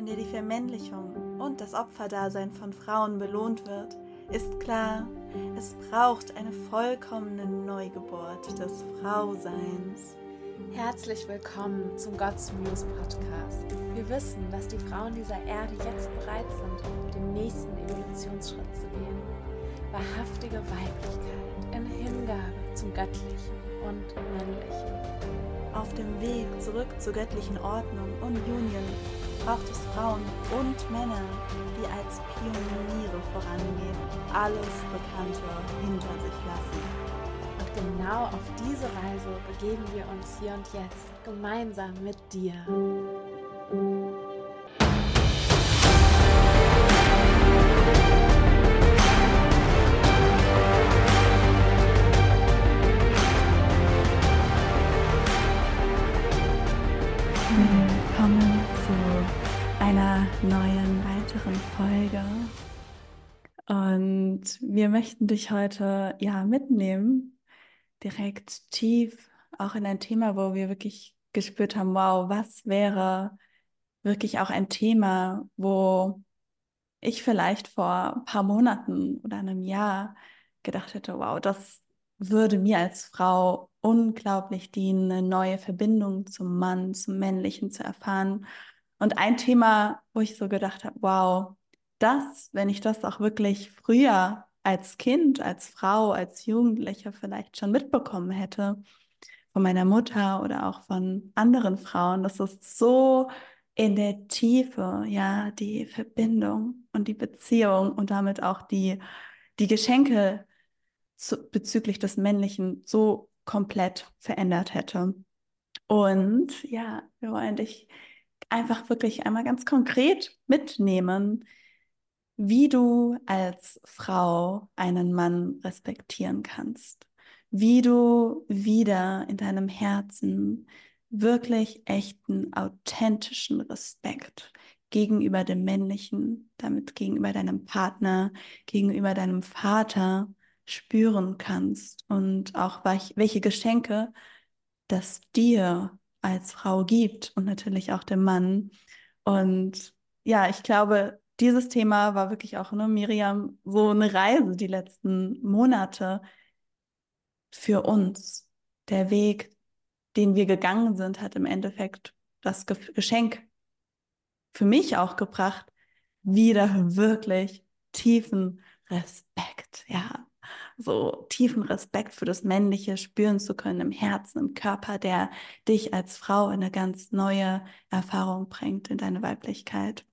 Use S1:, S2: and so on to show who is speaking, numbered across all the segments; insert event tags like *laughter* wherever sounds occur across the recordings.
S1: in der die Vermännlichung und das Opferdasein von Frauen belohnt wird, ist klar, es braucht eine vollkommene Neugeburt des Frauseins.
S2: Herzlich willkommen zum Gods Muse Podcast. Wir wissen, dass die Frauen dieser Erde jetzt bereit sind, den nächsten Evolutionsschritt zu gehen. Wahrhaftige Weiblichkeit in Hingabe zum Göttlichen und Männlichen.
S1: Auf dem Weg zurück zur göttlichen Ordnung und Union braucht es Frauen und Männer, die als Pioniere vorangehen, alles Bekannte hinter sich lassen.
S2: Und genau auf diese Reise begeben wir uns hier und jetzt gemeinsam mit dir.
S1: Möchten dich heute ja mitnehmen, direkt tief, auch in ein Thema, wo wir wirklich gespürt haben, wow, was wäre wirklich auch ein Thema, wo ich vielleicht vor ein paar Monaten oder einem Jahr gedacht hätte, wow, das würde mir als Frau unglaublich dienen, eine neue Verbindung zum Mann, zum Männlichen zu erfahren. Und ein Thema, wo ich so gedacht habe, wow, das, wenn ich das auch wirklich früher als Kind, als Frau, als Jugendliche vielleicht schon mitbekommen hätte, von meiner Mutter oder auch von anderen Frauen, das ist so in der Tiefe, ja, die Verbindung und die Beziehung und damit auch die, die Geschenke zu, bezüglich des Männlichen so komplett verändert hätte. Und ja, wir wollen dich einfach wirklich einmal ganz konkret mitnehmen, wie du als Frau einen Mann respektieren kannst, wie du wieder in deinem Herzen wirklich echten, authentischen Respekt gegenüber dem Männlichen, damit gegenüber deinem Partner, gegenüber deinem Vater spüren kannst und auch welche Geschenke das dir als Frau gibt und natürlich auch dem Mann. Und ja, ich glaube, dieses Thema war wirklich auch, ne, Miriam, so eine Reise die letzten Monate für uns. Der Weg, den wir gegangen sind, hat im Endeffekt das Geschenk für mich auch gebracht, wieder wirklich tiefen Respekt, ja, so tiefen Respekt für das Männliche spüren zu können im Herzen, im Körper, der dich als Frau in eine ganz neue Erfahrung bringt in deine Weiblichkeit.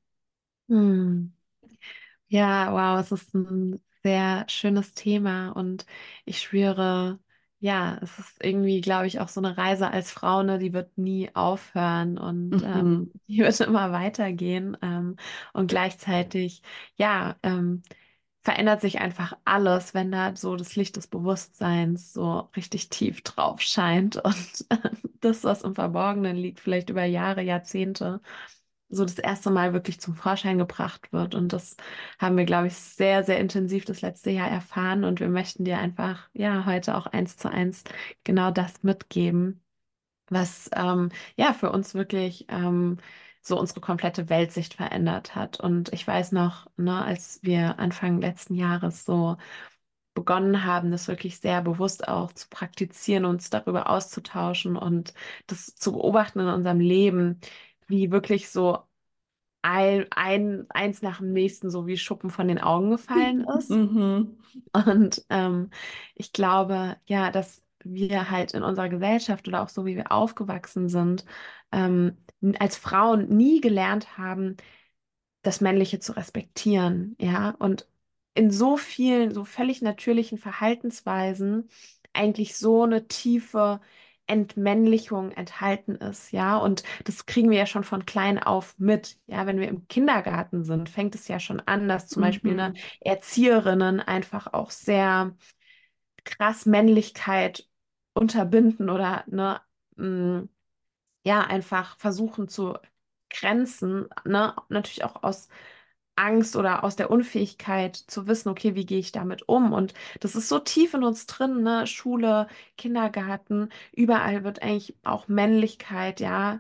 S2: Hm. Ja, wow, es ist ein sehr schönes Thema und ich schwöre, ja, es ist irgendwie, glaube ich, auch so eine Reise als Frau, ne, die wird nie aufhören und mhm. ähm, *laughs* die wird immer weitergehen. Ähm, und gleichzeitig, ja, ähm, verändert sich einfach alles, wenn da so das Licht des Bewusstseins so richtig tief drauf scheint und *laughs* das, was im Verborgenen liegt, vielleicht über Jahre, Jahrzehnte, so das erste Mal wirklich zum Vorschein gebracht wird. Und das haben wir, glaube ich, sehr, sehr intensiv das letzte Jahr erfahren. Und wir möchten dir einfach, ja, heute auch eins zu eins genau das mitgeben, was, ähm, ja, für uns wirklich, ähm, so unsere komplette Weltsicht verändert hat. Und ich weiß noch, ne, als wir Anfang letzten Jahres so begonnen haben, das wirklich sehr bewusst auch zu praktizieren, uns darüber auszutauschen und das zu beobachten in unserem Leben, wie wirklich so ein, ein eins nach dem nächsten so wie Schuppen von den Augen gefallen *laughs* ist. Mhm. Und ähm, ich glaube, ja, dass wir halt in unserer Gesellschaft oder auch so, wie wir aufgewachsen sind, ähm, als Frauen nie gelernt haben, das Männliche zu respektieren, ja, und in so vielen, so völlig natürlichen Verhaltensweisen eigentlich so eine tiefe Entmännlichung enthalten ist, ja, und das kriegen wir ja schon von klein auf mit, ja, wenn wir im Kindergarten sind, fängt es ja schon an, dass zum mhm. Beispiel eine Erzieherinnen einfach auch sehr krass Männlichkeit unterbinden oder ne, mh, mm, ja, einfach versuchen zu grenzen, ne, natürlich auch aus Angst oder aus der Unfähigkeit zu wissen, okay, wie gehe ich damit um? Und das ist so tief in uns drin, ne? Schule, Kindergarten, überall wird eigentlich auch Männlichkeit, ja,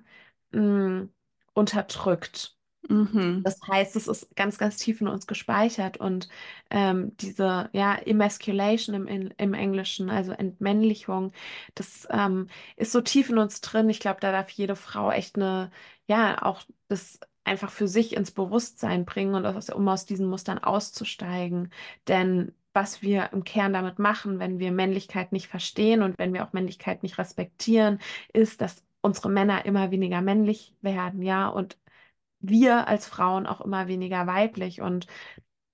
S2: mh, mm, unterdrückt.
S1: Mhm.
S2: Das heißt, es ist ganz, ganz tief in uns gespeichert und ähm, diese ja, Emasculation im, in, im Englischen, also Entmännlichung, das ähm, ist so tief in uns drin. Ich glaube, da darf jede Frau echt eine, ja, auch das einfach für sich ins Bewusstsein bringen und aus, um aus diesen Mustern auszusteigen. Denn was wir im Kern damit machen, wenn wir Männlichkeit nicht verstehen und wenn wir auch Männlichkeit nicht respektieren, ist, dass unsere Männer immer weniger männlich werden, ja, und wir als Frauen auch immer weniger weiblich und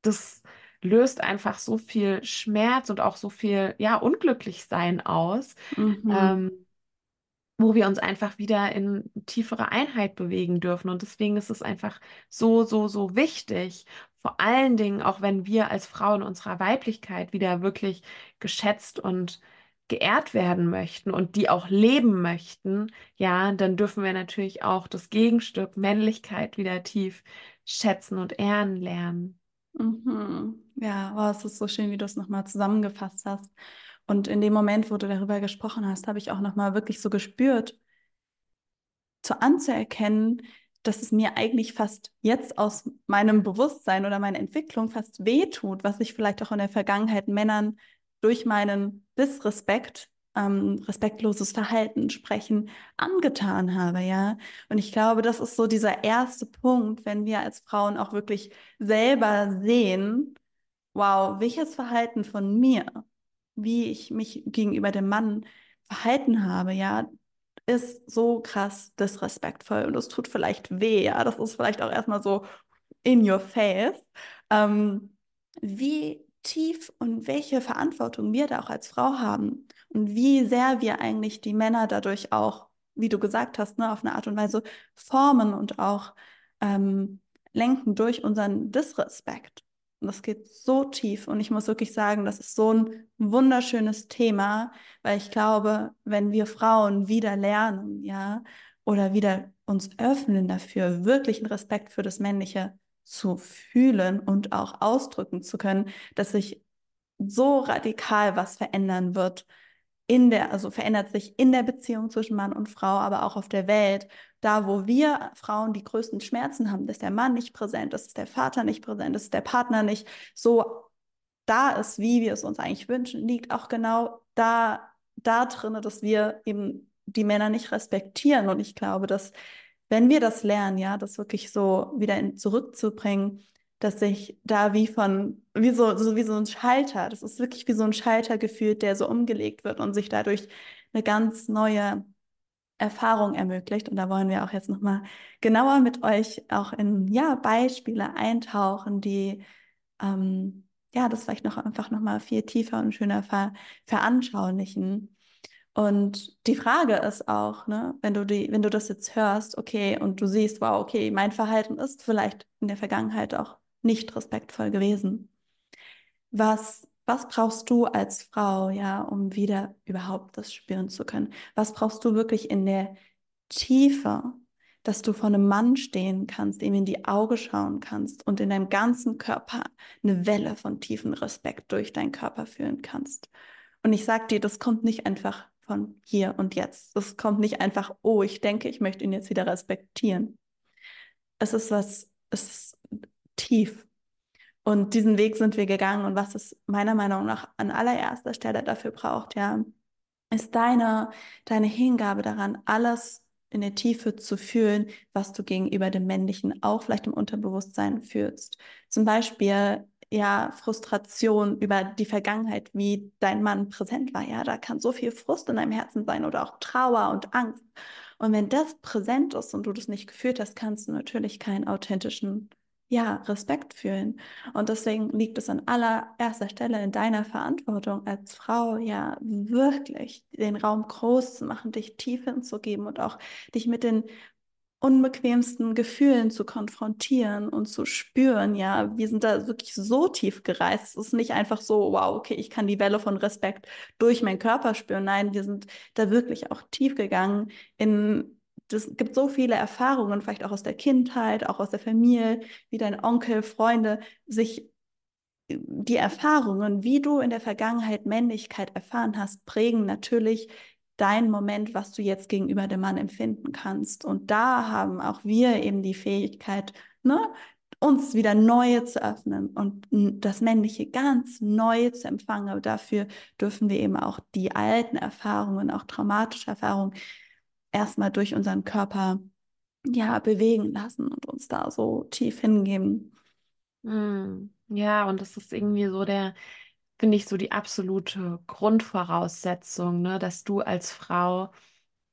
S2: das löst einfach so viel Schmerz und auch so viel, ja, Unglücklichsein aus,
S1: Mhm.
S2: ähm, wo wir uns einfach wieder in tiefere Einheit bewegen dürfen. Und deswegen ist es einfach so, so, so wichtig, vor allen Dingen auch wenn wir als Frauen unserer Weiblichkeit wieder wirklich geschätzt und geehrt werden möchten und die auch leben möchten, ja, dann dürfen wir natürlich auch das Gegenstück Männlichkeit wieder tief schätzen und ehren lernen.
S1: Mhm. Ja, wow, es ist so schön, wie du es nochmal zusammengefasst hast. Und in dem Moment, wo du darüber gesprochen hast, habe ich auch nochmal wirklich so gespürt, zu anzuerkennen, dass es mir eigentlich fast jetzt aus meinem Bewusstsein oder meiner Entwicklung fast wehtut, was ich vielleicht auch in der Vergangenheit Männern durch meinen Disrespekt, ähm, respektloses Verhalten, Sprechen angetan habe, ja. Und ich glaube, das ist so dieser erste Punkt, wenn wir als Frauen auch wirklich selber sehen, wow, welches Verhalten von mir, wie ich mich gegenüber dem Mann verhalten habe, ja, ist so krass disrespektvoll und es tut vielleicht weh, ja, das ist vielleicht auch erstmal so in your face, ähm, wie tief und welche Verantwortung wir da auch als Frau haben und wie sehr wir eigentlich die Männer dadurch auch, wie du gesagt hast, ne, auf eine Art und Weise formen und auch ähm, lenken durch unseren Disrespekt. Und das geht so tief. Und ich muss wirklich sagen, das ist so ein wunderschönes Thema, weil ich glaube, wenn wir Frauen wieder lernen, ja, oder wieder uns öffnen dafür, wirklich einen Respekt für das Männliche zu fühlen und auch ausdrücken zu können, dass sich so radikal was verändern wird in der, also verändert sich in der Beziehung zwischen Mann und Frau, aber auch auf der Welt. Da, wo wir Frauen die größten Schmerzen haben, dass der Mann nicht präsent ist, dass der Vater nicht präsent ist, der Partner nicht so da ist, wie wir es uns eigentlich wünschen, liegt auch genau da, da drin, dass wir eben die Männer nicht respektieren. Und ich glaube, dass wenn wir das lernen, ja, das wirklich so wieder in, zurückzubringen, dass sich da wie von, wie so, so wie so ein Schalter, das ist wirklich wie so ein Schalter gefühlt, der so umgelegt wird und sich dadurch eine ganz neue Erfahrung ermöglicht. Und da wollen wir auch jetzt nochmal genauer mit euch auch in ja, Beispiele eintauchen, die ähm, ja, das vielleicht noch einfach nochmal viel tiefer und schöner ver veranschaulichen. Und die Frage ist auch, ne, wenn du die, wenn du das jetzt hörst, okay, und du siehst, wow, okay, mein Verhalten ist vielleicht in der Vergangenheit auch nicht respektvoll gewesen. Was, was brauchst du als Frau, ja, um wieder überhaupt das spüren zu können? Was brauchst du wirklich in der Tiefe, dass du vor einem Mann stehen kannst, ihm in die Augen schauen kannst und in deinem ganzen Körper eine Welle von tiefen Respekt durch deinen Körper fühlen kannst? Und ich sag dir, das kommt nicht einfach von hier und jetzt. Das kommt nicht einfach, oh, ich denke, ich möchte ihn jetzt wieder respektieren. Es ist was, es ist tief. Und diesen Weg sind wir gegangen. Und was es meiner Meinung nach an allererster Stelle dafür braucht, ja, ist deine, deine Hingabe daran, alles in der Tiefe zu fühlen, was du gegenüber dem Männlichen auch vielleicht im Unterbewusstsein fühlst. Zum Beispiel ja, Frustration über die Vergangenheit, wie dein Mann präsent war. Ja, da kann so viel Frust in deinem Herzen sein oder auch Trauer und Angst. Und wenn das präsent ist und du das nicht gefühlt hast, kannst du natürlich keinen authentischen, ja, Respekt fühlen. Und deswegen liegt es an allererster Stelle in deiner Verantwortung als Frau, ja, wirklich den Raum groß zu machen, dich tief hinzugeben und auch dich mit den unbequemsten Gefühlen zu konfrontieren und zu spüren, ja, wir sind da wirklich so tief gereist. Es ist nicht einfach so, wow, okay, ich kann die Welle von Respekt durch meinen Körper spüren. Nein, wir sind da wirklich auch tief gegangen in es gibt so viele Erfahrungen, vielleicht auch aus der Kindheit, auch aus der Familie, wie dein Onkel, Freunde, sich die Erfahrungen, wie du in der Vergangenheit Männlichkeit erfahren hast, prägen natürlich dein Moment, was du jetzt gegenüber dem Mann empfinden kannst. Und da haben auch wir eben die Fähigkeit, ne, uns wieder neue zu öffnen und das Männliche ganz neu zu empfangen. Aber dafür dürfen wir eben auch die alten Erfahrungen, auch traumatische Erfahrungen, erstmal durch unseren Körper ja bewegen lassen und uns da so tief hingeben.
S2: Mm, ja, und das ist irgendwie so der, finde ich, so die absolute Grundvoraussetzung, ne, dass du als Frau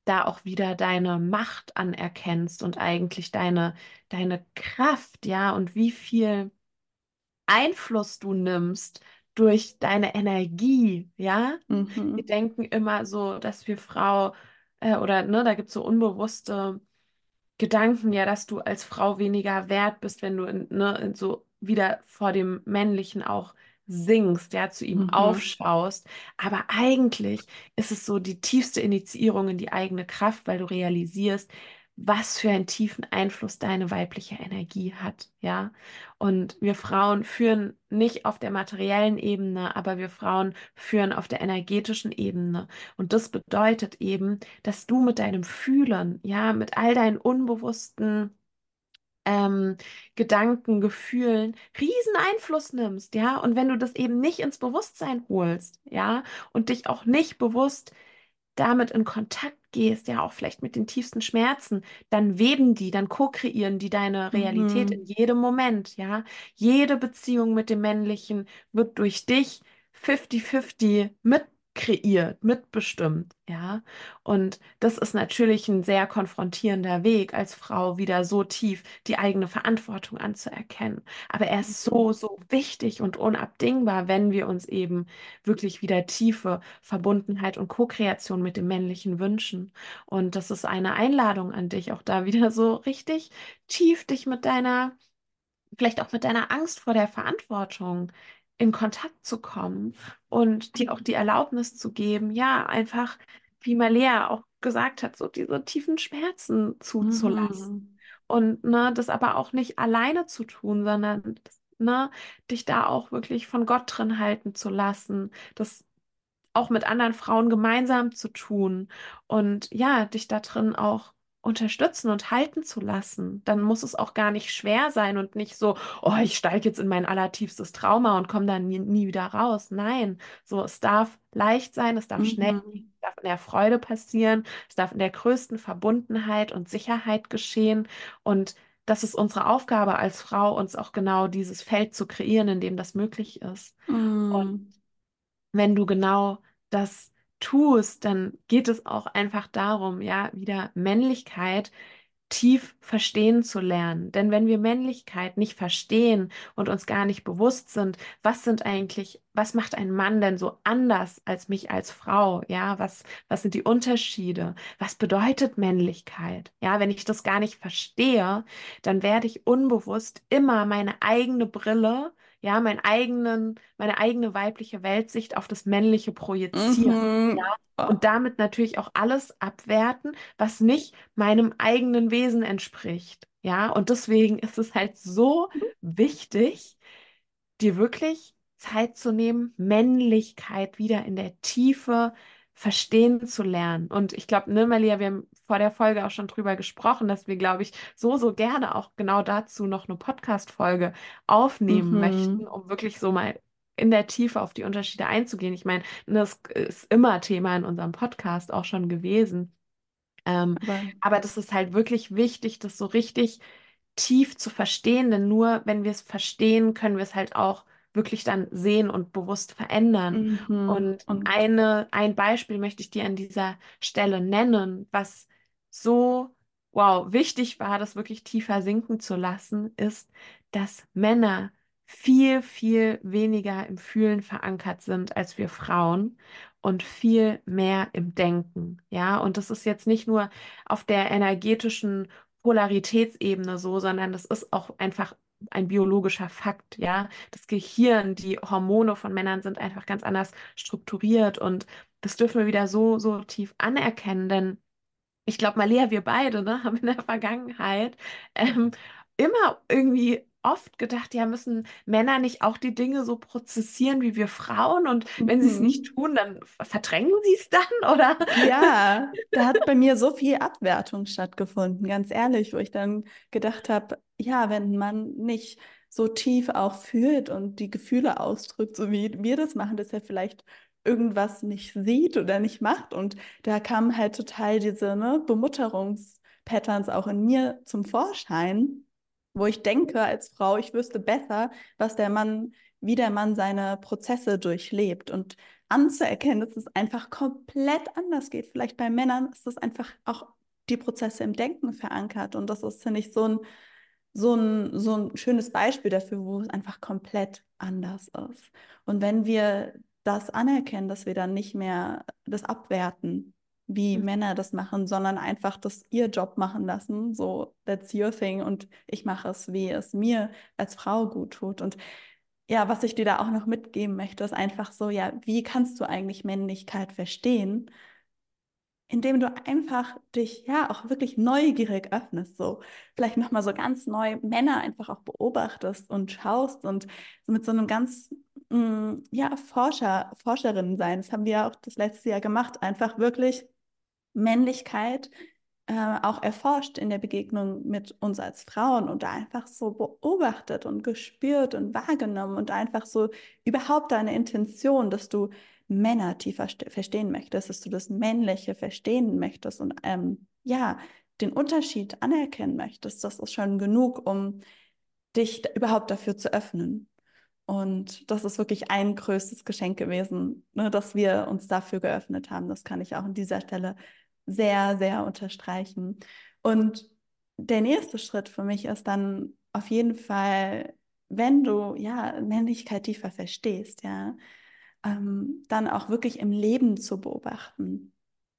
S2: da auch wieder deine Macht anerkennst und eigentlich deine, deine Kraft, ja, und wie viel Einfluss du nimmst durch deine Energie, ja.
S1: Mhm.
S2: Wir denken immer so, dass wir Frau, äh, oder ne, da gibt es so unbewusste Gedanken, ja, dass du als Frau weniger wert bist, wenn du in, ne, in so wieder vor dem Männlichen auch singst, ja, zu ihm
S1: Mhm.
S2: aufschaust. Aber eigentlich ist es so die tiefste Initiierung in die eigene Kraft, weil du realisierst, was für einen tiefen Einfluss deine weibliche Energie hat, ja. Und wir Frauen führen nicht auf der materiellen Ebene, aber wir Frauen führen auf der energetischen Ebene. Und das bedeutet eben, dass du mit deinem Fühlen, ja, mit all deinen unbewussten ähm, Gedanken, Gefühlen riesen Einfluss nimmst, ja. Und wenn du das eben nicht ins Bewusstsein holst, ja, und dich auch nicht bewusst damit in Kontakt gehst, ja auch vielleicht mit den tiefsten Schmerzen, dann weben die, dann ko-kreieren die deine Realität in
S1: Mhm.
S2: jedem Moment, ja. Jede Beziehung mit dem Männlichen wird durch dich 50-50 mit kreiert, mitbestimmt, ja. Und das ist natürlich ein sehr konfrontierender Weg, als Frau wieder so tief die eigene Verantwortung anzuerkennen. Aber er ist so, so wichtig und unabdingbar, wenn wir uns eben wirklich wieder tiefe Verbundenheit und Co-Kreation mit dem Männlichen wünschen. Und das ist eine Einladung an dich, auch da wieder so richtig tief dich mit deiner vielleicht auch mit deiner Angst vor der Verantwortung in Kontakt zu kommen und dir auch die Erlaubnis zu geben, ja, einfach, wie Malea auch gesagt hat, so diese tiefen Schmerzen zuzulassen.
S1: Mhm.
S2: Und ne, das aber auch nicht alleine zu tun, sondern ne, dich da auch wirklich von Gott drin halten zu lassen, das auch mit anderen Frauen gemeinsam zu tun und ja, dich da drin auch unterstützen und halten zu lassen, dann muss es auch gar nicht schwer sein und nicht so, oh, ich steige jetzt in mein allertiefstes Trauma und komme dann nie, nie wieder raus. Nein, so, es darf leicht sein, es darf schnell gehen,
S1: Mhm.
S2: es darf in der Freude passieren, es darf in der größten Verbundenheit und Sicherheit geschehen und das ist unsere Aufgabe als Frau, uns auch genau dieses Feld zu kreieren, in dem das möglich ist. Und
S1: Mhm.
S2: wenn du genau das tust, dann geht es auch einfach darum, ja, wieder Männlichkeit tief verstehen zu lernen. Denn wenn wir Männlichkeit nicht verstehen und uns gar nicht bewusst sind, was sind eigentlich, was macht ein Mann denn so anders als mich als Frau? Ja, was, was sind die Unterschiede? Was bedeutet Männlichkeit? Ja, wenn ich das gar nicht verstehe, dann werde ich unbewusst immer meine eigene Brille ja, meinen eigenen, meine eigene weibliche Weltsicht auf das Männliche projizieren. Ja,
S1: Mhm.
S2: und damit natürlich auch alles abwerten, was nicht meinem eigenen Wesen entspricht. Ja, und deswegen ist es halt so wichtig, dir wirklich Zeit zu nehmen, Männlichkeit wieder in der Tiefe verstehen zu lernen. Und ich glaube, ne, Malia, wir haben vor der Folge auch schon drüber gesprochen, dass wir, glaube ich, so, so gerne auch genau dazu noch eine Podcast-Folge aufnehmen möchten,
S1: Mhm.
S2: um wirklich so mal in der Tiefe auf die Unterschiede einzugehen. Ich meine, das ist immer Thema in unserem Podcast auch schon gewesen. Ähm,
S1: Aber
S2: aber das ist halt wirklich wichtig, das so richtig tief zu verstehen, denn nur wenn wir es verstehen, können wir es halt auch wirklich dann sehen und bewusst verändern.
S1: mhm.
S2: Und
S1: Und
S2: eine, ein Beispiel möchte ich dir an dieser Stelle nennen, was so, wow, wichtig war, das wirklich tiefer sinken zu lassen, ist, dass Männer viel, viel weniger im Fühlen verankert sind als wir Frauen und viel mehr im Denken. Ja, und das ist jetzt nicht nur auf der energetischen Polaritätsebene so, sondern das ist auch einfach ein biologischer Fakt, ja. Das Gehirn, die Hormone von Männern sind einfach ganz anders strukturiert und das dürfen wir wieder so, so tief anerkennen, denn ich glaube, Malia, wir beide, ne, haben in der Vergangenheit ähm, immer irgendwie oft gedacht, ja, müssen Männer nicht auch die Dinge so prozessieren wie wir Frauen? Und wenn sie es nicht
S1: Mhm.
S2: tun, dann verdrängen sie es dann, *laughs* oder?
S1: Ja, da hat bei mir so viel Abwertung stattgefunden, ganz ehrlich, wo ich dann gedacht habe, ja, wenn man nicht so tief auch fühlt und die Gefühle ausdrückt, so wie wir das machen, dass er vielleicht irgendwas nicht sieht oder nicht macht. Und da kamen halt total diese, ne, Bemutterungspatterns auch in mir zum Vorschein, wo ich denke als Frau, ich wüsste besser, was der Mann, wie der Mann seine Prozesse durchlebt. Und anzuerkennen, dass es einfach komplett anders geht. Vielleicht bei Männern ist das einfach auch die Prozesse im Denken verankert. Und das ist, finde ich, so ein, so ein, so ein schönes Beispiel dafür, wo es einfach komplett anders ist. Und wenn wir das anerkennen, dass wir dann nicht mehr das abwerten, wie Männer das machen, sondern einfach das ihr Job machen lassen, so that's your thing und ich mache es, wie es mir als Frau gut tut. Und ja, was ich dir da auch noch mitgeben möchte, ist einfach so, ja, wie kannst du eigentlich Männlichkeit verstehen? Indem du einfach dich ja auch wirklich neugierig öffnest, so vielleicht nochmal so ganz neu Männer einfach auch beobachtest und schaust und so mit so einem ganz mh, ja Forscher, Forscherinnen sein. Das haben wir auch das letzte Jahr gemacht, einfach wirklich Männlichkeit äh, auch erforscht in der Begegnung mit uns als Frauen und einfach so beobachtet und gespürt und wahrgenommen und einfach so überhaupt deine Intention, dass du Männer tiefer verstehen möchtest, dass du das Männliche verstehen möchtest und ähm, ja, den Unterschied anerkennen möchtest, das ist schon genug, um dich überhaupt dafür zu öffnen. Und das ist wirklich ein größtes Geschenk gewesen, ne, dass wir uns dafür geöffnet haben. Das kann ich auch an dieser Stelle sehr, sehr unterstreichen. Und der nächste Schritt für mich ist dann auf jeden Fall, wenn du ja Männlichkeit tiefer verstehst, ja, ähm, dann auch wirklich im Leben zu beobachten.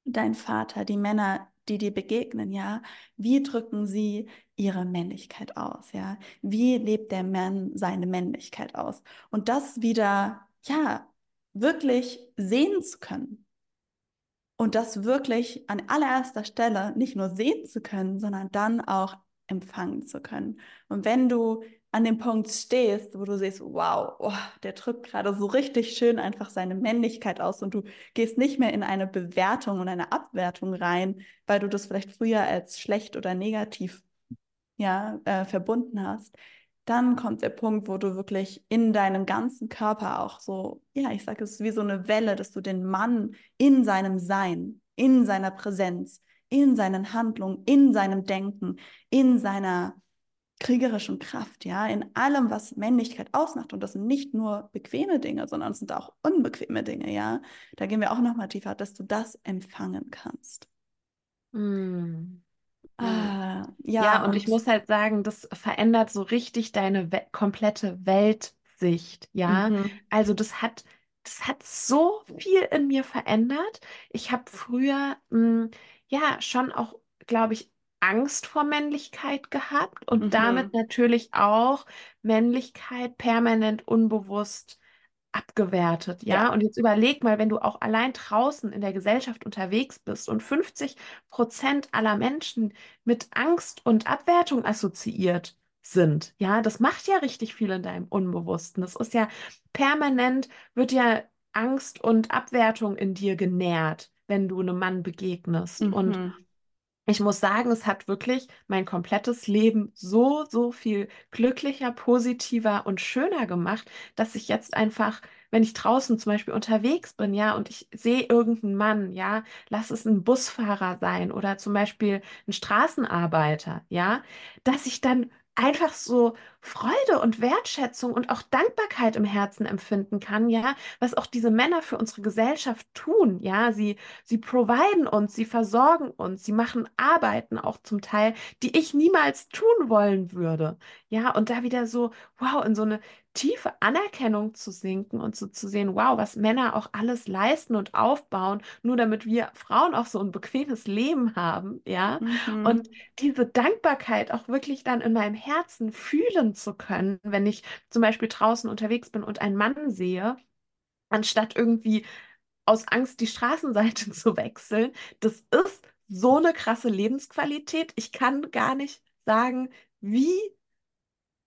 S1: Dein Vater, die Männer, die dir begegnen, ja, wie drücken sie ihre Männlichkeit aus, ja? Wie lebt der Mann seine Männlichkeit aus? Und das wieder, ja, wirklich sehen zu können. Und das wirklich an allererster Stelle nicht nur sehen zu können, sondern dann auch empfangen zu können. Und wenn du an dem Punkt stehst, wo du siehst, wow, oh, der drückt gerade so richtig schön einfach seine Männlichkeit aus und du gehst nicht mehr in eine Bewertung und eine Abwertung rein, weil du das vielleicht früher als schlecht oder negativ ja, äh, verbunden hast, dann kommt der Punkt, wo du wirklich in deinem ganzen Körper auch so, ja, ich sage es wie so eine Welle, dass du den Mann in seinem Sein, in seiner Präsenz, in seinen Handlungen, in seinem Denken, in seiner kriegerischen Kraft, ja, in allem, was Männlichkeit ausmacht. Und das sind nicht nur bequeme Dinge, sondern es sind auch unbequeme Dinge, ja. Da gehen wir auch nochmal tiefer, dass du das empfangen kannst.
S2: Mm.
S1: Ah, ja,
S2: Ja, und
S1: und
S2: ich muss halt sagen, das verändert so richtig deine we komplette Weltsicht, ja.
S1: mhm,
S2: Also das hat, das hat so viel in mir verändert. Ich habe früher, mh, ja, schon auch, glaube ich, Angst vor Männlichkeit gehabt und damit
S1: mhm,
S2: natürlich auch Männlichkeit permanent unbewusst abgewertet, ja.
S1: ja,
S2: Und jetzt überleg mal, wenn du auch allein draußen in der Gesellschaft unterwegs bist und 50 Prozent aller Menschen mit Angst und Abwertung assoziiert sind, ja, das macht ja richtig viel in deinem Unbewussten. Das ist ja permanent, wird ja Angst und Abwertung in dir genährt, wenn du einem Mann begegnest. Und
S1: mhm,
S2: ich muss sagen, es hat wirklich mein komplettes Leben so, so viel glücklicher, positiver und schöner gemacht, dass ich jetzt einfach, wenn ich draußen zum Beispiel unterwegs bin, ja, und ich sehe irgendeinen Mann, ja, lass es ein Busfahrer sein oder zum Beispiel ein Straßenarbeiter, ja, dass ich dann einfach so Freude und Wertschätzung und auch Dankbarkeit im Herzen empfinden kann, ja, was auch diese Männer für unsere Gesellschaft tun, ja, sie Sie providen uns, sie versorgen uns, sie machen Arbeiten auch zum Teil, die ich niemals tun wollen würde. Ja, und da wieder so, wow, in so eine tiefe Anerkennung zu sinken und so zu sehen, wow, was Männer auch alles leisten und aufbauen, nur damit wir Frauen auch so ein bequemes Leben haben, ja. Und
S1: mhm,
S2: diese Dankbarkeit auch wirklich dann in meinem Herzen fühlen zu können, wenn ich zum Beispiel draußen unterwegs bin und einen Mann sehe, anstatt irgendwie aus Angst, die Straßenseite *laughs* zu wechseln. Das ist so eine krasse Lebensqualität. Ich kann gar nicht sagen, wie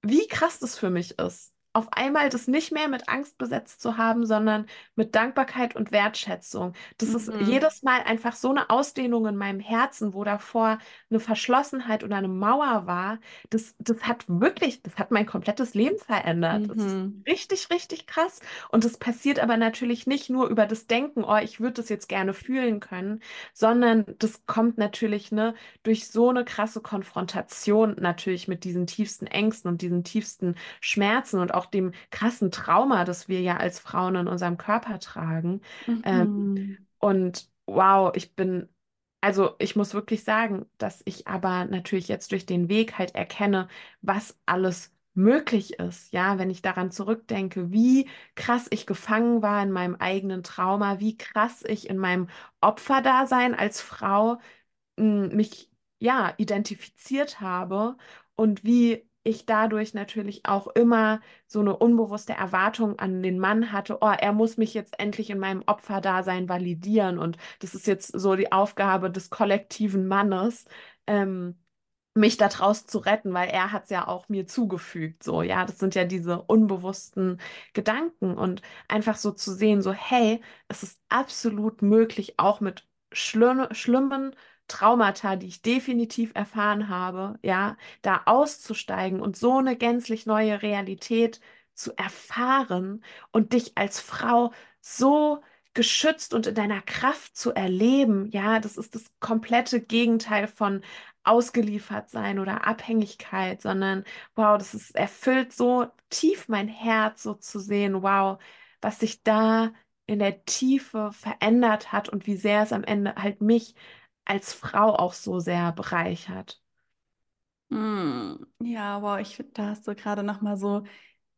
S2: wie krass das für mich ist auf einmal das nicht mehr mit Angst besetzt zu haben, sondern mit Dankbarkeit und Wertschätzung. Das mhm. ist jedes Mal einfach so eine Ausdehnung in meinem Herzen, wo davor eine Verschlossenheit oder eine Mauer war. Das, das hat wirklich, das hat mein komplettes Leben verändert. Mhm. Das ist mhm. richtig, richtig krass. Und das passiert aber natürlich nicht nur über das Denken, oh, ich würde das jetzt gerne fühlen können, sondern das kommt natürlich ne, durch so eine krasse Konfrontation natürlich mit diesen tiefsten Ängsten und diesen tiefsten Schmerzen und auch auch dem krassen Trauma, das wir ja als Frauen in unserem Körper tragen. Ähm, mhm. Ähm, und wow, ich bin, also ich muss wirklich sagen, dass ich aber natürlich jetzt durch den Weg halt erkenne, was alles möglich ist, ja, wenn ich daran zurückdenke, wie krass ich gefangen war in meinem eigenen Trauma, wie krass ich in meinem Opferdasein als Frau hm, mich ja identifiziert habe und wie ich dadurch natürlich auch immer so eine unbewusste Erwartung an den Mann hatte, oh, er muss mich jetzt endlich in meinem Opferdasein validieren. Und das ist jetzt so die Aufgabe des kollektiven Mannes, ähm, mich daraus zu retten, weil er hat es ja auch mir zugefügt, so, ja, das sind ja diese unbewussten Gedanken. Und einfach so zu sehen, so, hey, es ist absolut möglich, auch mit schlimm, schlimmen Traumata, die ich definitiv erfahren habe, ja, da auszusteigen und so eine gänzlich neue Realität zu erfahren und dich als Frau so geschützt und in deiner Kraft zu erleben, ja, das ist das komplette Gegenteil von ausgeliefert sein oder Abhängigkeit, sondern wow, das ist erfüllt so tief mein Herz so zu sehen, wow, was sich da in der Tiefe verändert hat und wie sehr es am Ende halt mich als Frau auch so sehr bereichert.
S1: Mm, ja, wow, ich finde, da hast du gerade noch mal so,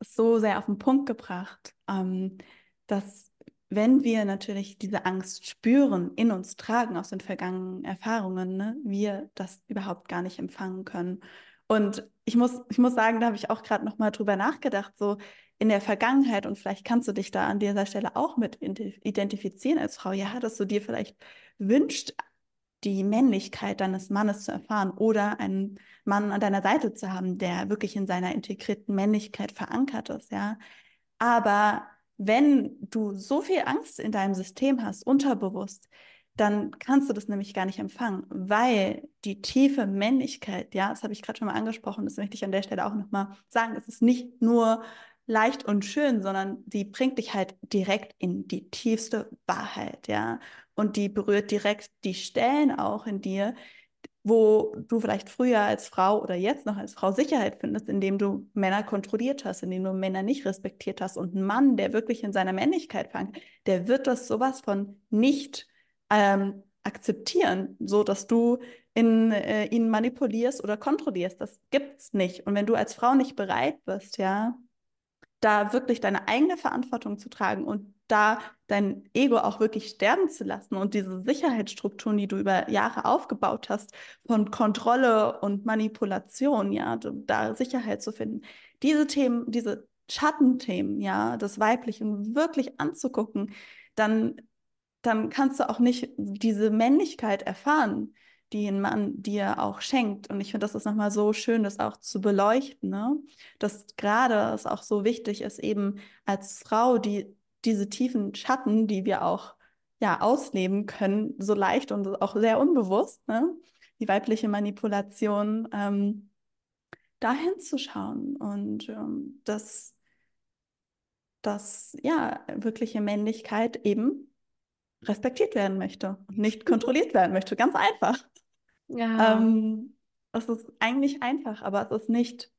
S1: so sehr auf den Punkt gebracht, ähm, dass wenn wir natürlich diese Angst spüren, in uns tragen aus den vergangenen Erfahrungen, ne, wir das überhaupt gar nicht empfangen können. Und ich muss, ich muss sagen, da habe ich auch gerade noch mal drüber nachgedacht, so in der Vergangenheit, und vielleicht kannst du dich da an dieser Stelle auch mit identifizieren als Frau, ja, dass du dir vielleicht wünscht, die Männlichkeit deines Mannes zu erfahren oder einen Mann an deiner Seite zu haben, der wirklich in seiner integrierten Männlichkeit verankert ist, ja. Aber wenn du so viel Angst in deinem System hast, unterbewusst, dann kannst du das nämlich gar nicht empfangen, weil die tiefe Männlichkeit, ja, das habe ich gerade schon mal angesprochen, das möchte ich an der Stelle auch nochmal sagen, es ist nicht nur leicht und schön, sondern die bringt dich halt direkt in die tiefste Wahrheit, ja. Und die berührt direkt die Stellen auch in dir, wo du vielleicht früher als Frau oder jetzt noch als Frau Sicherheit findest, indem du Männer kontrolliert hast, indem du Männer nicht respektiert hast. Und ein Mann, der wirklich in seiner Männlichkeit fängt, der wird das sowas von nicht ähm, akzeptieren, so dass du in, äh, ihn manipulierst oder kontrollierst. Das gibt's nicht. Und wenn du als Frau nicht bereit bist, ja, da wirklich deine eigene Verantwortung zu tragen und da dein Ego auch wirklich sterben zu lassen und diese Sicherheitsstrukturen, die du über Jahre aufgebaut hast, von Kontrolle und Manipulation, ja, da Sicherheit zu finden. Diese Themen, diese Schattenthemen, ja, des Weiblichen wirklich anzugucken, dann, dann kannst du auch nicht diese Männlichkeit erfahren, die ein Mann dir auch schenkt. Und ich finde, das ist nochmal so schön, das auch zu beleuchten, ne? dass gerade es auch so wichtig ist, eben als Frau, die diese tiefen Schatten, die wir auch ja ausleben können, so leicht und auch sehr unbewusst, ne? die weibliche Manipulation, ähm, dahin zu schauen und ähm, dass, dass ja wirkliche Männlichkeit eben respektiert werden möchte und nicht kontrolliert werden möchte. Ganz einfach. Ja. Ähm, es ist eigentlich einfach, aber es ist nicht,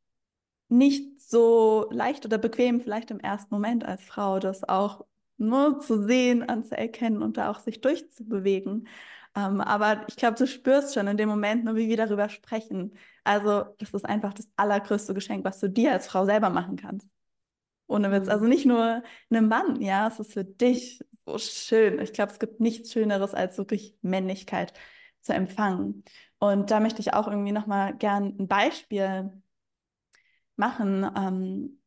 S1: nicht so leicht oder bequem, vielleicht im ersten Moment als Frau, das auch nur zu sehen, anzuerkennen und da auch sich durchzubewegen. Ähm, aber ich glaube, du spürst schon in dem Moment, nur wie wir darüber sprechen. Also, das ist einfach das allergrößte Geschenk, was du dir als Frau selber machen kannst. Ohne Witz. Mhm. Also nicht nur einem Mann, ja, es ist für dich so schön. Ich glaube, es gibt nichts Schöneres als wirklich Männlichkeit zu empfangen. Und da möchte ich auch irgendwie nochmal gern ein Beispiel machen. Ähm,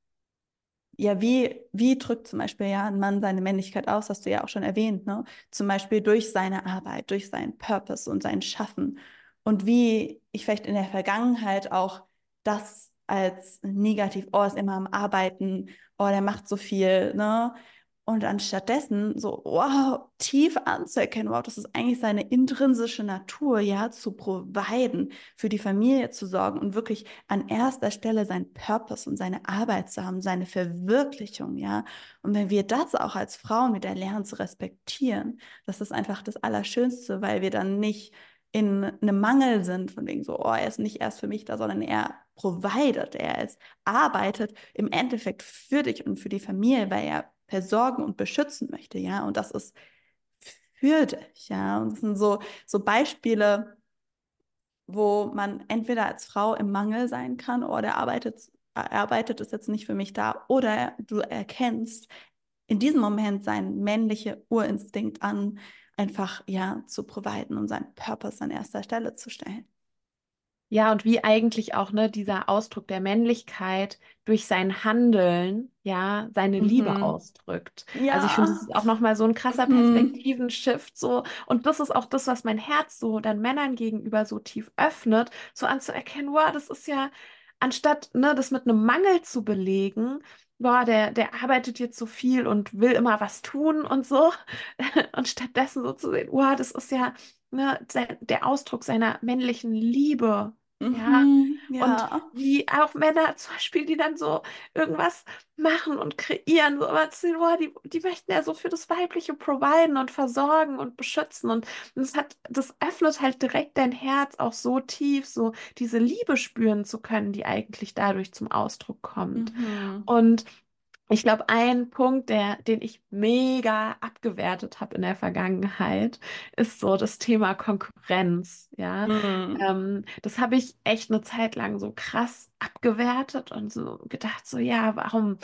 S1: ja, wie, wie drückt zum Beispiel ja ein Mann seine Männlichkeit aus, hast du ja auch schon erwähnt, ne? Zum Beispiel durch seine Arbeit, durch seinen Purpose und sein Schaffen. Und wie ich vielleicht in der Vergangenheit auch das als negativ, oh, ist immer am Arbeiten, oh, der macht so viel, ne? Und anstattdessen so, wow, tief anzuerkennen, wow, das ist eigentlich seine intrinsische Natur, ja, zu providen, für die Familie zu sorgen und wirklich an erster Stelle sein Purpose und seine Arbeit zu haben, seine Verwirklichung, ja. Und wenn wir das auch als Frauen wieder lernen zu respektieren, das ist einfach das Allerschönste, weil wir dann nicht in einem Mangel sind, von wegen so, oh, er ist nicht erst für mich da, sondern er provided, er ist, arbeitet im Endeffekt für dich und für die Familie, weil er versorgen und beschützen möchte, ja, und das ist für dich, ja, und das sind so, so Beispiele, wo man entweder als Frau im Mangel sein kann oder er arbeitet, er arbeitet ist jetzt nicht für mich da oder du erkennst in diesem Moment seinen männliche Urinstinkt an, einfach ja zu providen und seinen Purpose an erster Stelle zu stellen.
S2: Ja, und wie eigentlich auch, ne, dieser Ausdruck der Männlichkeit durch sein Handeln, ja, seine Liebe
S1: Mhm.
S2: ausdrückt.
S1: Ja.
S2: Also ich finde, das ist auch nochmal so ein krasser
S1: Mhm.
S2: Perspektivenshift, so. Und das ist auch das, was mein Herz so dann Männern gegenüber so tief öffnet, so anzuerkennen, wow, das ist ja, anstatt, ne, das mit einem Mangel zu belegen, boah, der, der arbeitet jetzt so viel und will immer was tun und so. *laughs* Und stattdessen so zu sehen, wow, das ist ja, ne, der Ausdruck seiner männlichen Liebe. Ja,
S1: Mhm.
S2: und
S1: Ja.
S2: wie auch Männer zum Beispiel, die dann so irgendwas machen und kreieren, so aber sehen, boah, die, die möchten ja so für das Weibliche providen und versorgen und beschützen. Und das hat, das öffnet halt direkt dein Herz auch so tief, so diese Liebe spüren zu können, die eigentlich dadurch zum Ausdruck kommt.
S1: Mhm.
S2: Und ich glaube, ein Punkt, der, den ich mega abgewertet habe in der Vergangenheit, ist so das Thema Konkurrenz. Ja,
S1: Mhm.
S2: ähm, das habe ich echt eine Zeit lang so krass abgewertet und so gedacht, so ja, warum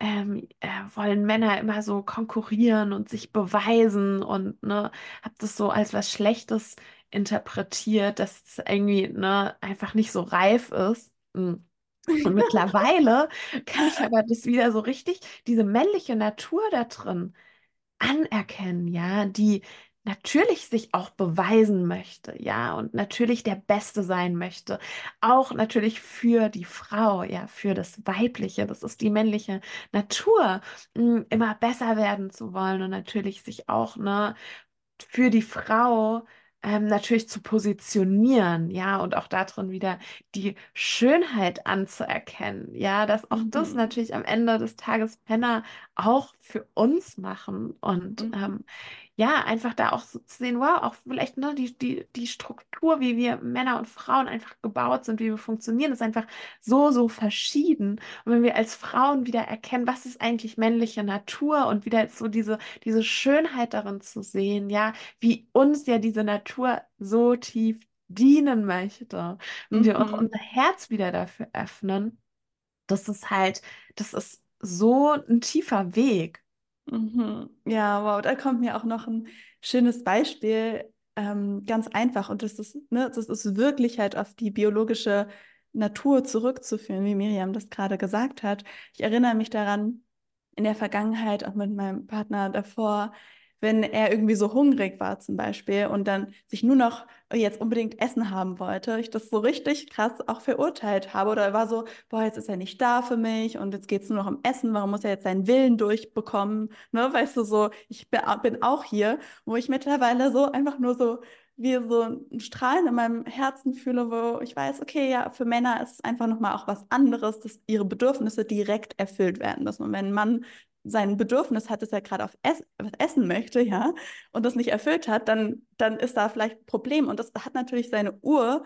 S2: ähm, äh, wollen Männer immer so konkurrieren und sich beweisen und ne, habe das so als was Schlechtes interpretiert, dass es irgendwie ne, einfach nicht so reif ist. Mm. Und mittlerweile kann ich aber das wieder so richtig, diese männliche Natur da drin anerkennen, ja, die natürlich sich auch beweisen möchte, ja, und natürlich der Beste sein möchte. Auch natürlich für die Frau, ja, für das Weibliche, das ist die männliche Natur, mh, immer besser werden zu wollen und natürlich sich auch, ne, für die Frau ähm, natürlich zu positionieren, ja, und auch darin wieder die Schönheit anzuerkennen, ja, dass auch das
S1: Mhm.
S2: natürlich am Ende des Tages Männer auch für uns machen und
S1: Mhm.
S2: ähm, ja, einfach da auch so zu sehen, wow, auch vielleicht ne, die, die, die Struktur, wie wir Männer und Frauen einfach gebaut sind, wie wir funktionieren, ist einfach so, so verschieden. Und wenn wir als Frauen wieder erkennen, was ist eigentlich männliche Natur und wieder so diese, diese Schönheit darin zu sehen, ja, wie uns ja diese Natur so tief dienen möchte und wir auch
S1: Mhm.
S2: unser Herz wieder dafür öffnen, das ist halt, das ist so ein tiefer Weg.
S1: Mhm. Ja, wow, da kommt mir auch noch ein schönes Beispiel, ähm, ganz einfach. Und das ist, ne, das ist wirklich halt auf die biologische Natur zurückzuführen, wie Miriam das gerade gesagt hat. Ich erinnere mich daran, in der Vergangenheit, auch mit meinem Partner davor, wenn er irgendwie so hungrig war zum Beispiel und dann sich nur noch jetzt unbedingt Essen haben wollte, ich das so richtig krass auch verurteilt habe oder er war so, boah, jetzt ist er nicht da für mich und jetzt geht es nur noch um Essen, warum muss er jetzt seinen Willen durchbekommen, ne, weißt du, so, ich bin, auch hier, wo ich mittlerweile so einfach nur so wie so ein Strahlen in meinem Herzen fühle, wo ich weiß, okay, ja, für Männer ist es einfach nochmal auch was anderes, dass ihre Bedürfnisse direkt erfüllt werden müssen. Und wenn ein Mann sein Bedürfnis hat, dass er gerade auf Ess was essen möchte, ja, und das nicht erfüllt hat, dann, dann ist da vielleicht ein Problem. Und das hat natürlich seine Ur,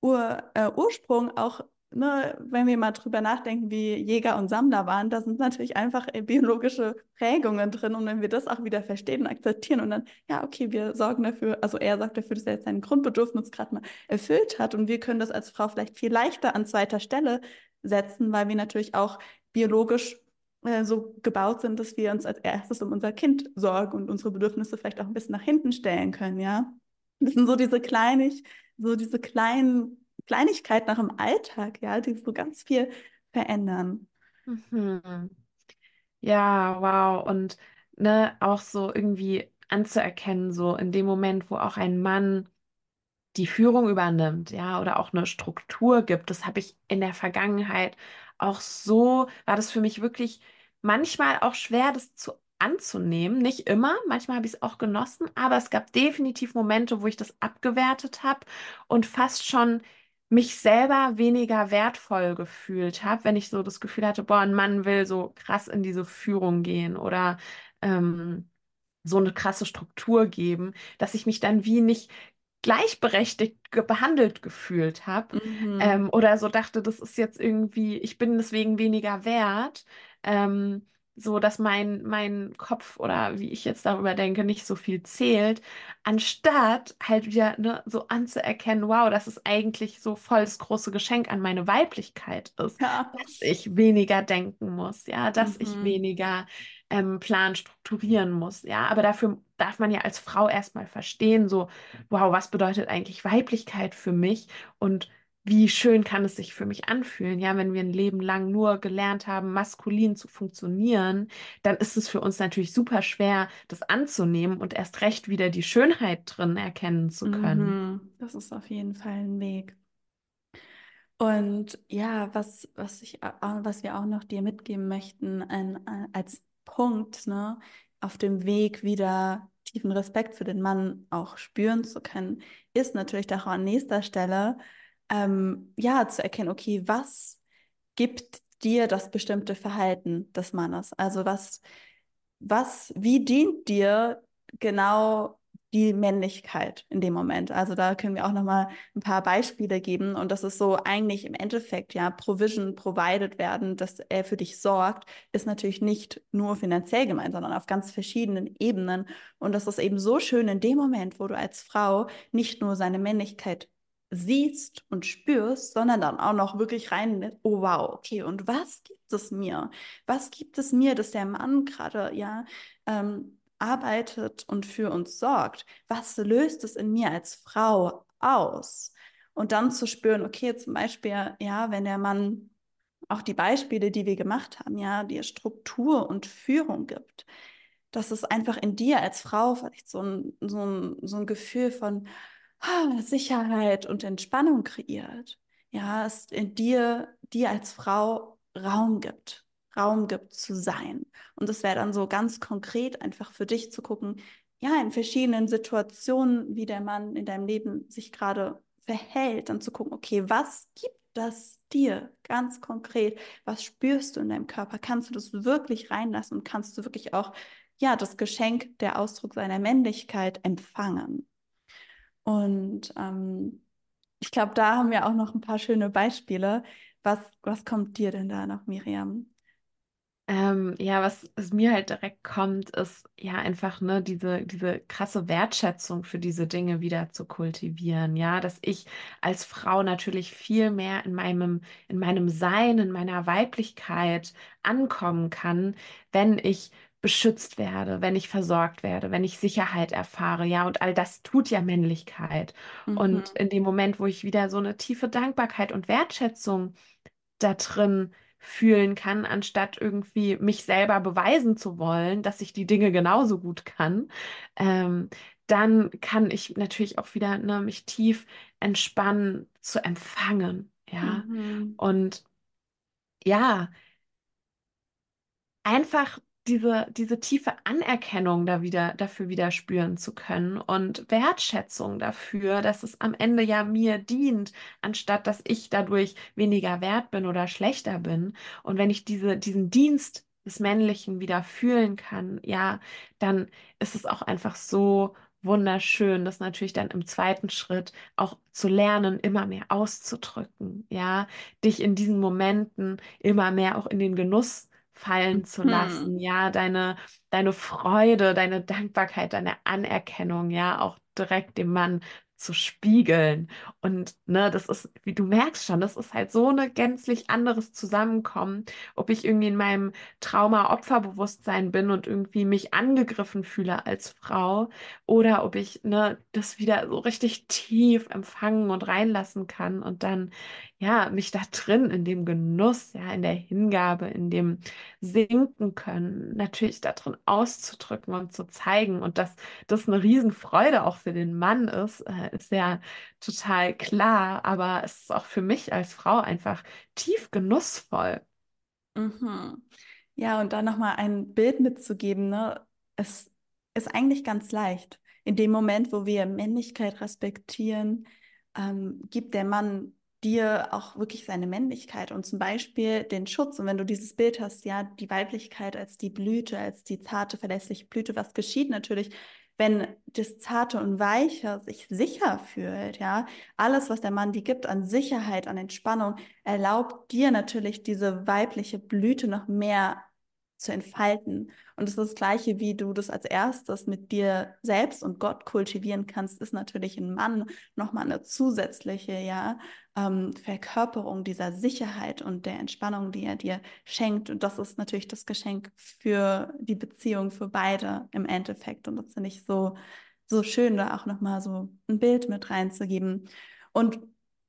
S1: Ur, äh, Ursprung auch, ne, wenn wir mal drüber nachdenken, wie Jäger und Sammler waren, da sind natürlich einfach äh, biologische Prägungen drin. Und wenn wir das auch wieder verstehen und akzeptieren und dann, ja, okay, wir sorgen dafür, also er sorgt dafür, dass er jetzt sein Grundbedürfnis gerade mal erfüllt hat und wir können das als Frau vielleicht viel leichter an zweiter Stelle setzen, weil wir natürlich auch biologisch äh, so gebaut sind, dass wir uns als erstes um unser Kind sorgen und unsere Bedürfnisse vielleicht auch ein bisschen nach hinten stellen können, ja. Das sind so diese kleinig, so diese kleinen Kleinigkeiten auch im Alltag, ja, die so ganz viel verändern.
S2: Mhm. Ja, wow. Und ne, auch so irgendwie anzuerkennen, so in dem Moment, wo auch ein Mann die Führung übernimmt, ja, oder auch eine Struktur gibt. Das habe ich in der Vergangenheit auch so, war das für mich wirklich manchmal auch schwer, das zu anzunehmen. Nicht immer, manchmal habe ich es auch genossen, aber es gab definitiv Momente, wo ich das abgewertet habe und fast schon mich selber weniger wertvoll gefühlt habe, wenn ich so das Gefühl hatte, boah, ein Mann will so krass in diese Führung gehen oder ähm, so eine krasse Struktur geben, dass ich mich dann wie nicht gleichberechtigt behandelt gefühlt habe
S1: Mhm.
S2: ähm, oder so dachte, das ist jetzt irgendwie, ich bin deswegen weniger wert. Ähm, so dass mein, mein Kopf oder wie ich jetzt darüber denke, nicht so viel zählt, anstatt halt wieder ne, so anzuerkennen, wow, dass es eigentlich so voll das große Geschenk an meine Weiblichkeit ist,
S1: Ja.
S2: dass ich weniger denken muss, ja, dass ich
S1: Mhm.
S2: weniger ähm, Plan strukturieren muss, ja, aber dafür darf man ja als Frau erstmal verstehen, so, wow, was bedeutet eigentlich Weiblichkeit für mich und wie schön kann es sich für mich anfühlen, ja, wenn wir ein Leben lang nur gelernt haben, maskulin zu funktionieren, dann ist es für uns natürlich super schwer, das anzunehmen und erst recht wieder die Schönheit drin erkennen zu können.
S1: Mhm. Das ist auf jeden Fall ein Weg. Und ja, was, was ich, was wir auch noch dir mitgeben möchten, ein, als Punkt, ne, auf dem Weg wieder tiefen Respekt für den Mann auch spüren zu können, ist natürlich auch an nächster Stelle, ähm, ja, zu erkennen, okay, was gibt dir das bestimmte Verhalten des Mannes? Also was, was, wie dient dir genau die Männlichkeit in dem Moment? Also da können wir auch noch mal ein paar Beispiele geben und das ist so eigentlich im Endeffekt ja Provision provided werden, dass er für dich sorgt, ist natürlich nicht nur finanziell gemeint, sondern auf ganz verschiedenen Ebenen und das ist eben so schön in dem Moment, wo du als Frau nicht nur seine Männlichkeit siehst und spürst, sondern dann auch noch wirklich rein, oh wow, okay, und was gibt es mir? Was gibt es mir, dass der Mann gerade ja ähm, arbeitet und für uns sorgt? Was löst es in mir als Frau aus? Und dann zu spüren, okay, zum Beispiel, ja, wenn der Mann auch die Beispiele, die wir gemacht haben, ja, dir Struktur und Führung gibt, dass es einfach in dir als Frau vielleicht so ein, so ein, so ein Gefühl von Sicherheit und Entspannung kreiert. Ja, es in dir, dir als Frau Raum gibt, Raum gibt zu sein. Und das wäre dann so ganz konkret einfach für dich zu gucken, ja, in verschiedenen Situationen, wie der Mann in deinem Leben sich gerade verhält, dann zu gucken, okay, was gibt das dir ganz konkret? Was spürst du in deinem Körper? Kannst du das wirklich reinlassen und kannst du wirklich auch, ja, das Geschenk, der Ausdruck seiner Männlichkeit empfangen? Und ähm, ich glaube, da haben wir auch noch ein paar schöne Beispiele. Was, was kommt dir denn da noch, Miriam?
S2: Ähm, ja, was, was mir halt direkt kommt, ist ja einfach, ne, diese, diese krasse Wertschätzung für diese Dinge wieder zu kultivieren. Ja, dass ich als Frau natürlich viel mehr in meinem, in meinem Sein, in meiner Weiblichkeit ankommen kann, wenn ich beschützt werde, wenn ich versorgt werde, wenn ich Sicherheit erfahre. Ja, und all das tut ja Männlichkeit. Und
S1: Mhm.
S2: in dem Moment, wo ich wieder so eine tiefe Dankbarkeit und Wertschätzung da drin fühlen kann, anstatt irgendwie mich selber beweisen zu wollen, dass ich die Dinge genauso gut kann, ähm, dann kann ich natürlich auch wieder ne, mich tief entspannen zu empfangen, ja.
S1: Mhm.
S2: Und ja, einfach diese, diese tiefe Anerkennung da wieder, dafür wieder spüren zu können und Wertschätzung dafür, dass es am Ende ja mir dient, anstatt dass ich dadurch weniger wert bin oder schlechter bin. Und wenn ich diese, diesen Dienst des Männlichen wieder fühlen kann, ja, dann ist es auch einfach so wunderschön, das natürlich dann im zweiten Schritt auch zu lernen, immer mehr auszudrücken, ja, dich in diesen Momenten immer mehr auch in den Genuss fallen zu
S1: Mhm.
S2: lassen, ja, deine, deine Freude, deine Dankbarkeit, deine Anerkennung, ja, auch direkt dem Mann zu spiegeln. Und ne, das ist, wie du merkst schon, das ist halt so ein gänzlich anderes Zusammenkommen, ob ich irgendwie in meinem Trauma-Opferbewusstsein bin und irgendwie mich angegriffen fühle als Frau oder ob ich ne, das wieder so richtig tief empfangen und reinlassen kann und dann ja, mich da drin in dem Genuss, ja, in der Hingabe, in dem sinken können, natürlich darin auszudrücken und zu zeigen und dass das eine Riesenfreude auch für den Mann ist, äh, ist ja total klar, aber es ist auch für mich als Frau einfach tief genussvoll.
S1: Mhm. Ja, und da nochmal ein Bild mitzugeben, ne? Es ist eigentlich ganz leicht. In dem Moment, wo wir Männlichkeit respektieren, ähm, gibt der Mann dir auch wirklich seine Männlichkeit und zum Beispiel den Schutz. Und wenn du dieses Bild hast, ja, die Weiblichkeit als die Blüte, als die zarte, verlässliche Blüte, was geschieht natürlich, wenn das Zarte und Weiche sich sicher fühlt, ja, alles, was der Mann dir gibt an Sicherheit, an Entspannung, erlaubt dir natürlich diese weibliche Blüte noch mehr zu entfalten. Und es ist das Gleiche, wie du das als erstes mit dir selbst und Gott kultivieren kannst, ist natürlich ein Mann nochmal eine zusätzliche, ja, ähm, Verkörperung dieser Sicherheit und der Entspannung, die er dir schenkt. Und das ist natürlich das Geschenk für die Beziehung, für beide im Endeffekt. Und das finde ich so, so schön, da auch nochmal so ein Bild mit reinzugeben. Und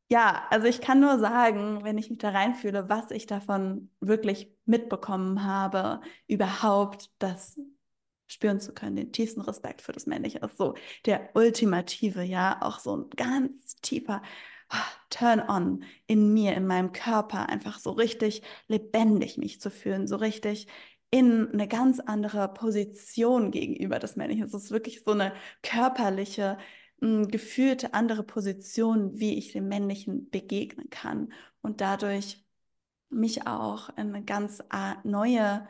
S1: ja, also ich kann nur sagen, wenn ich mich da reinfühle, was ich davon wirklich mitbekommen habe, überhaupt das spüren zu können, den tiefsten Respekt für das Männliche ist so der ultimative, ja, auch so ein ganz tiefer ah, Turn-on in mir, in meinem Körper, einfach so richtig lebendig mich zu fühlen, so richtig in eine ganz andere Position gegenüber des Männlichen. Es ist wirklich so eine körperliche gefühlte andere Position, wie ich dem Männlichen begegnen kann und dadurch mich auch in eine ganz neue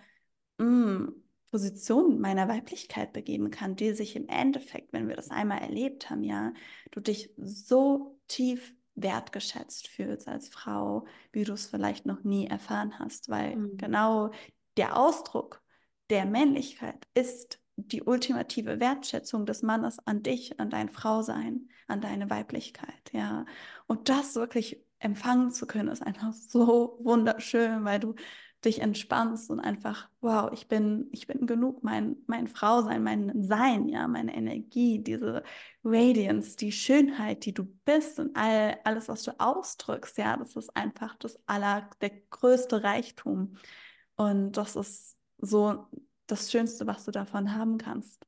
S1: mh, Position meiner Weiblichkeit begeben kann, die sich im Endeffekt, wenn wir das einmal erlebt haben, ja, du dich so tief wertgeschätzt fühlst als Frau, wie du es vielleicht noch nie erfahren hast, weil mhm. genau der Ausdruck der Männlichkeit ist die ultimative Wertschätzung des Mannes an dich, an dein Frausein, an deine Weiblichkeit, ja. Und das wirklich empfangen zu können, ist einfach so wunderschön, weil du dich entspannst und einfach, wow, ich bin, ich bin genug, mein, mein Frausein, mein Sein, ja, meine Energie, diese Radiance, die Schönheit, die du bist und all, alles, was du ausdrückst, ja, das ist einfach das aller, der größte Reichtum. Und das ist so das Schönste, was du davon haben kannst.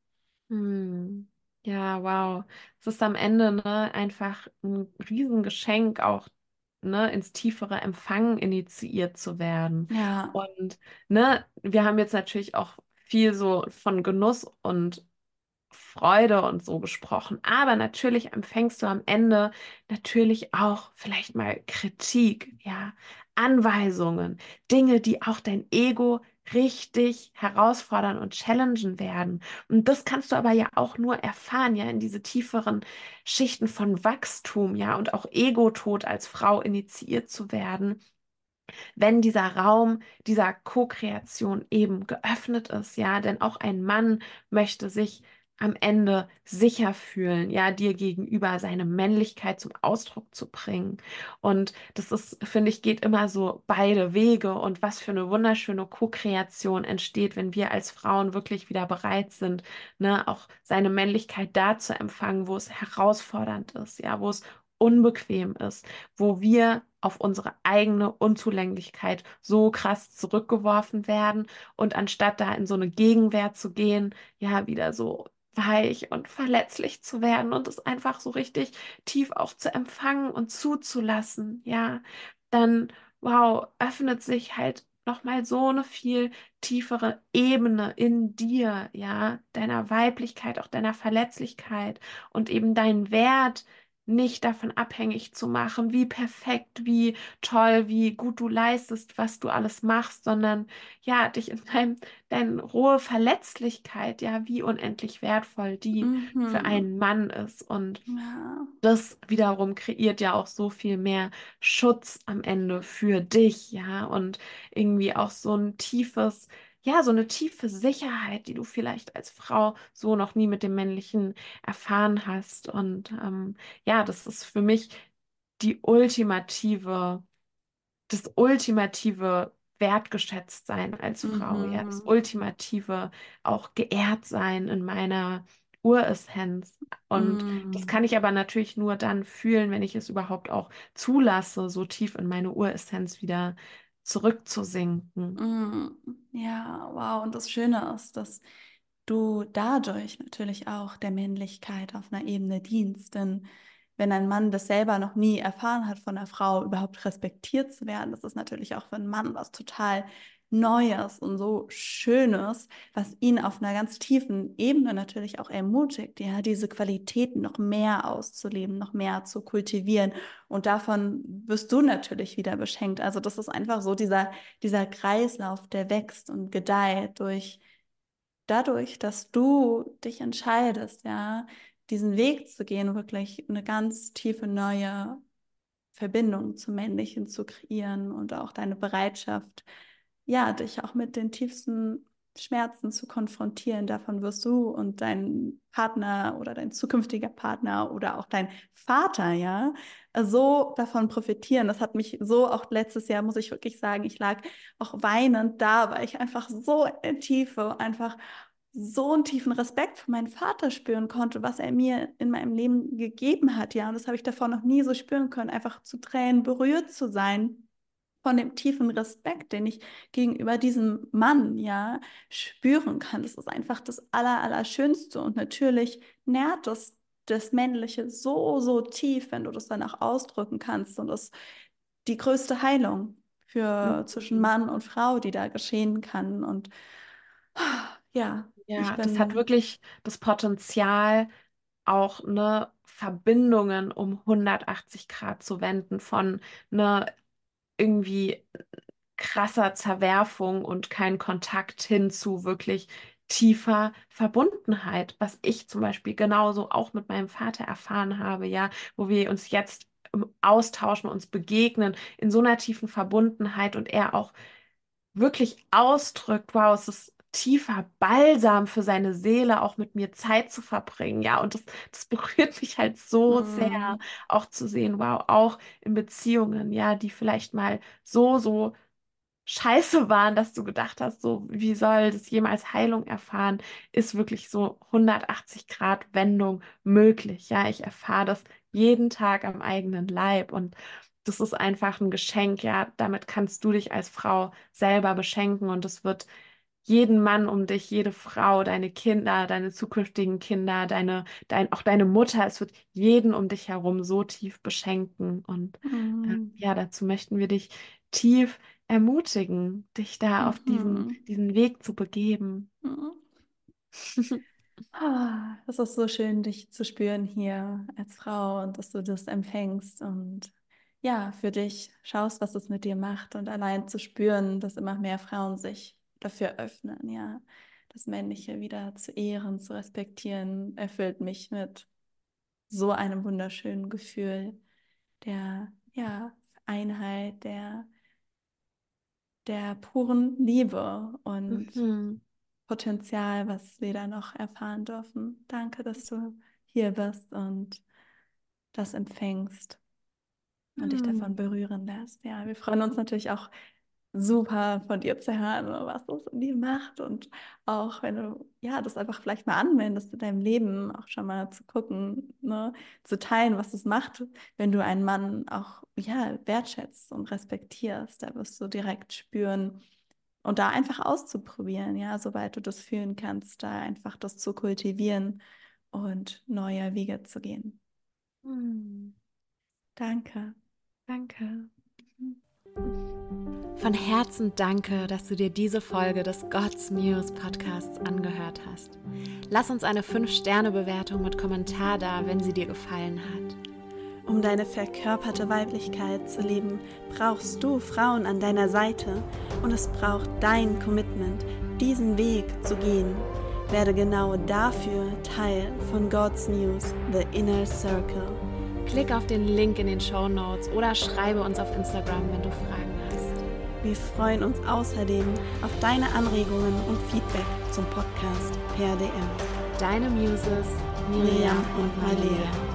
S2: Hm. Ja, wow. Es ist am Ende ne, einfach ein Riesengeschenk, auch ne, ins tiefere Empfangen initiiert zu werden.
S1: Ja.
S2: Und ne, wir haben jetzt natürlich auch viel so von Genuss und Freude und so gesprochen. Aber natürlich empfängst du am Ende natürlich auch vielleicht mal Kritik, ja, Anweisungen, Dinge, die auch dein Ego richtig herausfordern und challengen werden. Und das kannst du aber ja auch nur erfahren, ja, in diese tieferen Schichten von Wachstum, ja, und auch Ego-Tod als Frau initiiert zu werden, wenn dieser Raum dieser Co-Kreation eben geöffnet ist, ja, denn auch ein Mann möchte sich am Ende sicher fühlen, ja, dir gegenüber seine Männlichkeit zum Ausdruck zu bringen. Und das ist, finde ich, geht immer so beide Wege und was für eine wunderschöne Co-Kreation entsteht, wenn wir als Frauen wirklich wieder bereit sind, ne, auch seine Männlichkeit da zu empfangen, wo es herausfordernd ist, ja, wo es unbequem ist, wo wir auf unsere eigene Unzulänglichkeit so krass zurückgeworfen werden und anstatt da in so eine Gegenwehr zu gehen, ja, wieder so weich und verletzlich zu werden und es einfach so richtig tief auch zu empfangen und zuzulassen, ja, dann, wow, öffnet sich halt nochmal so eine viel tiefere Ebene in dir, ja, deiner Weiblichkeit, auch deiner Verletzlichkeit und eben dein Wert nicht davon abhängig zu machen, wie perfekt, wie toll, wie gut du leistest, was du alles machst, sondern ja, dich in deinem, deine rohe Verletzlichkeit, ja, wie unendlich wertvoll die mhm. für einen Mann ist. Und ja. das wiederum kreiert ja auch so viel mehr Schutz am Ende für dich, ja, und irgendwie auch so ein tiefes, ja, so eine tiefe Sicherheit, die du vielleicht als Frau so noch nie mit dem Männlichen erfahren hast. Und ähm, ja, das ist für mich die ultimative, das ultimative wertgeschätzt sein als Frau, mhm. ja, das ultimative auch geehrt sein in meiner Uressenz. Und mm. das kann ich aber natürlich nur dann fühlen, wenn ich es überhaupt auch zulasse, so tief in meine Uressenz wieder zurückzusinken.
S1: Mm, ja, wow. Und das Schöne ist, dass du dadurch natürlich auch der Männlichkeit auf einer Ebene dienst. Denn wenn ein Mann das selber noch nie erfahren hat von einer Frau, überhaupt respektiert zu werden. Das ist natürlich auch für einen Mann was total Neues und so Schönes, was ihn auf einer ganz tiefen Ebene natürlich auch ermutigt, ja, diese Qualitäten noch mehr auszuleben, noch mehr zu kultivieren. Und davon wirst du natürlich wieder beschenkt. Also das ist einfach so dieser, dieser Kreislauf, der wächst und gedeiht durch dadurch, dass du dich entscheidest, ja, diesen Weg zu gehen, wirklich eine ganz tiefe neue Verbindung zum Männlichen zu kreieren und auch deine Bereitschaft, ja, dich auch mit den tiefsten Schmerzen zu konfrontieren. Davon wirst du und dein Partner oder dein zukünftiger Partner oder auch dein Vater, ja, so davon profitieren. Das hat mich so auch letztes Jahr, muss ich wirklich sagen, ich lag auch weinend da, weil ich einfach so in Tiefe einfach so einen tiefen Respekt für meinen Vater spüren konnte, was er mir in meinem Leben gegeben hat, ja. Und das habe ich davor noch nie so spüren können, einfach zu Tränen berührt zu sein von dem tiefen Respekt, den ich gegenüber diesem Mann ja spüren kann. Das ist einfach das Aller, Allerschönste. Und natürlich nährt das das Männliche so, so tief, wenn du das danach ausdrücken kannst. Und das ist die größte Heilung für mhm. zwischen Mann und Frau, die da geschehen kann. Und ja,
S2: ja, das hat wirklich das Potenzial, auch ne Verbindungen um 180 Grad zu wenden von ne irgendwie krasser Zerwerfung und kein Kontakt hin zu wirklich tiefer Verbundenheit, was ich zum Beispiel genauso auch mit meinem Vater erfahren habe, ja, wo wir uns jetzt austauschen, uns begegnen in so einer tiefen Verbundenheit und er auch wirklich ausdrückt, wow, es ist tiefer Balsam für seine Seele, auch mit mir Zeit zu verbringen. Ja, und das, das berührt mich halt so sehr,
S1: Mhm.
S2: auch zu sehen, wow, auch in Beziehungen, ja, die vielleicht mal so, so scheiße waren, dass du gedacht hast, so, wie soll das jemals Heilung erfahren, ist wirklich so 180 Grad Wendung möglich. Ja, ich erfahre das jeden Tag am eigenen Leib und das ist einfach ein Geschenk. Ja, damit kannst du dich als Frau selber beschenken und es wird jeden Mann um dich, jede Frau, deine Kinder, deine zukünftigen Kinder, deine, dein, auch deine Mutter, es wird jeden um dich herum so tief beschenken. Und äh,
S1: Mhm.
S2: ja, dazu möchten wir dich tief ermutigen, dich da auf diesen,
S1: Mhm.
S2: diesen Weg zu begeben.
S1: Mhm. *laughs* Ah, Es ist so schön, dich zu spüren hier als Frau und dass du das empfängst und ja, für dich schaust, was es mit dir macht und allein zu spüren, dass immer mehr Frauen sich dafür öffnen, ja, das Männliche wieder zu ehren, zu respektieren, erfüllt mich mit so einem wunderschönen Gefühl der, ja, Einheit, der, der puren Liebe und
S2: Mhm.
S1: Potenzial, was wir da noch erfahren dürfen. Danke, dass du hier bist und das empfängst und dich davon
S2: Mhm.
S1: berühren lässt. Ja, wir freuen uns natürlich auch super von dir zu hören, was das in dir macht und auch wenn du ja das einfach vielleicht mal anwendest in deinem Leben, auch schon mal zu gucken, ne, zu teilen, was es macht, wenn du einen Mann auch ja wertschätzt und respektierst, da wirst du direkt spüren und da einfach auszuprobieren, ja, soweit du das fühlen kannst, da einfach das zu kultivieren und neue Wege zu gehen.
S2: Mhm.
S1: Danke.
S2: Danke. Von Herzen danke, dass du dir diese Folge des God's Muse Podcasts angehört hast. Lass uns eine 5-Sterne-Bewertung mit Kommentar da, wenn sie dir gefallen hat.
S1: Um deine verkörperte Weiblichkeit zu leben, brauchst du Frauen an deiner Seite und es braucht dein Commitment, diesen Weg zu gehen. Werde genau dafür Teil von God's News, The Inner Circle.
S2: Klick auf den Link in den Show Notes oder schreibe uns auf Instagram, wenn du Fragen hast.
S1: Wir freuen uns außerdem auf deine Anregungen und Feedback zum Podcast per DM.
S2: Deine Muses, Miriam,
S1: Miriam
S2: und. Malia.